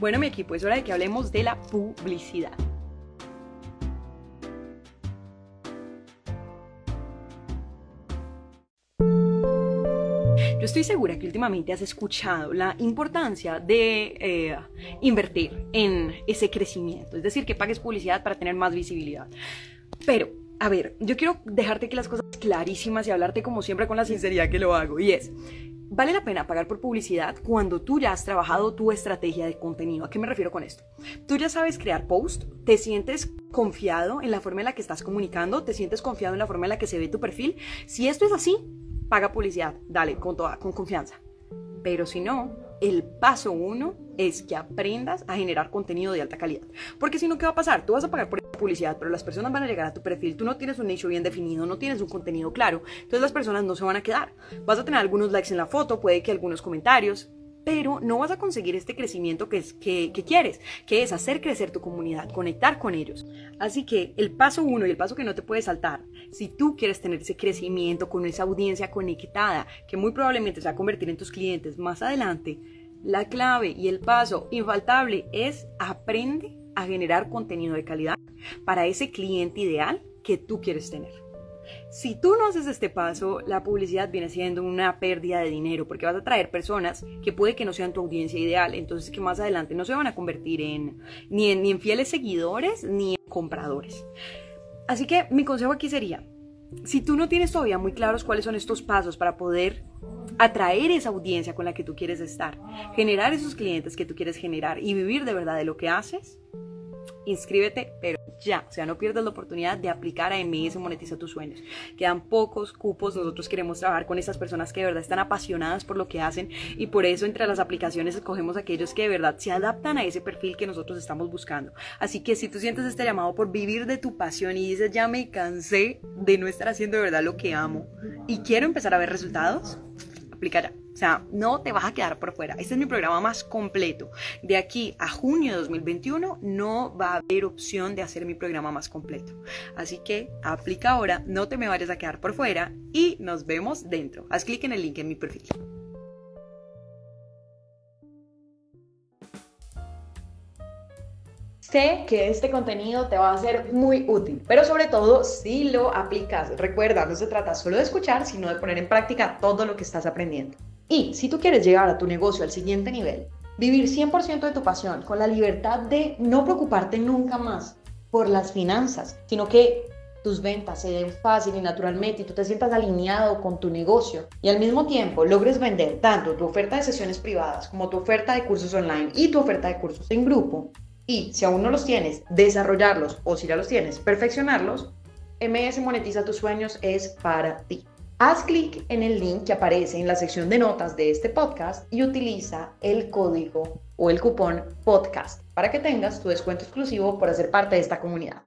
Bueno, mi equipo, es hora de que hablemos de la publicidad. Yo estoy segura que últimamente has escuchado la importancia de eh, invertir en ese crecimiento, es decir, que pagues publicidad para tener más visibilidad. Pero, a ver, yo quiero dejarte aquí las cosas clarísimas y hablarte como siempre con la sinceridad que lo hago. Y es, Vale la pena pagar por publicidad cuando tú ya has trabajado tu estrategia de contenido. ¿A qué me refiero con esto? Tú ya sabes crear post, te sientes confiado en la forma en la que estás comunicando, te sientes confiado en la forma en la que se ve tu perfil. Si esto es así, paga publicidad, dale, con toda, con confianza. Pero si no, el paso uno es que aprendas a generar contenido de alta calidad. Porque si no, ¿qué va a pasar? Tú vas a pagar por publicidad, pero las personas van a llegar a tu perfil, tú no tienes un nicho bien definido, no tienes un contenido claro, entonces las personas no se van a quedar. Vas a tener algunos likes en la foto, puede que algunos comentarios, pero no vas a conseguir este crecimiento que, es, que, quieres, que es hacer crecer tu comunidad, conectar con ellos. Así que el paso uno y el paso que no te puedes saltar, si tú quieres tener ese crecimiento con esa audiencia conectada, que muy probablemente se va a convertir en tus clientes más adelante, la clave y el paso infaltable es aprende a generar contenido de calidad para ese cliente ideal que tú quieres tener. Si tú no haces este paso, la publicidad viene siendo una pérdida de dinero porque vas a traer personas que puede que no sean tu audiencia ideal, entonces que más adelante no se van a convertir en ni en, ni en fieles seguidores ni en compradores. Así que mi consejo aquí sería, si tú no tienes todavía muy claros cuáles son estos pasos para poder atraer esa audiencia con la que tú quieres estar, generar esos clientes que tú quieres generar y vivir de verdad de lo que haces, inscríbete, pero ya, o sea, no pierdas la oportunidad de aplicar a MS Monetiza tus sueños. Quedan pocos cupos, nosotros queremos trabajar con esas personas que de verdad están apasionadas por lo que hacen y por eso entre las aplicaciones escogemos aquellos que de verdad se adaptan a ese perfil que nosotros estamos buscando. Así que si tú sientes este llamado por vivir de tu pasión y dices, ya me cansé de no estar haciendo de verdad lo que amo y quiero empezar a ver resultados, aplica ya. O sea, no te vas a quedar por fuera. Este es mi programa más completo. De aquí a junio de 2021 no va a haber opción de hacer mi programa más completo. Así que aplica ahora, no te me vayas a quedar por fuera y nos vemos dentro. Haz clic en el link en mi perfil. Sé que este contenido te va a ser muy útil, pero sobre todo si lo aplicas. Recuerda, no se trata solo de escuchar, sino de poner en práctica todo lo que estás aprendiendo. Y si tú quieres llegar a tu negocio al siguiente nivel, vivir 100% de tu pasión con la libertad de no preocuparte nunca más por las finanzas, sino que tus ventas se den fácil y naturalmente y tú te sientas alineado con tu negocio y al mismo tiempo logres vender tanto tu oferta de sesiones privadas como tu oferta de cursos online y tu oferta de cursos en grupo y si aún no los tienes, desarrollarlos o si ya los tienes, perfeccionarlos, MS Monetiza tus sueños es para ti. Haz clic en el link que aparece en la sección de notas de este podcast y utiliza el código o el cupón podcast para que tengas tu descuento exclusivo por hacer parte de esta comunidad.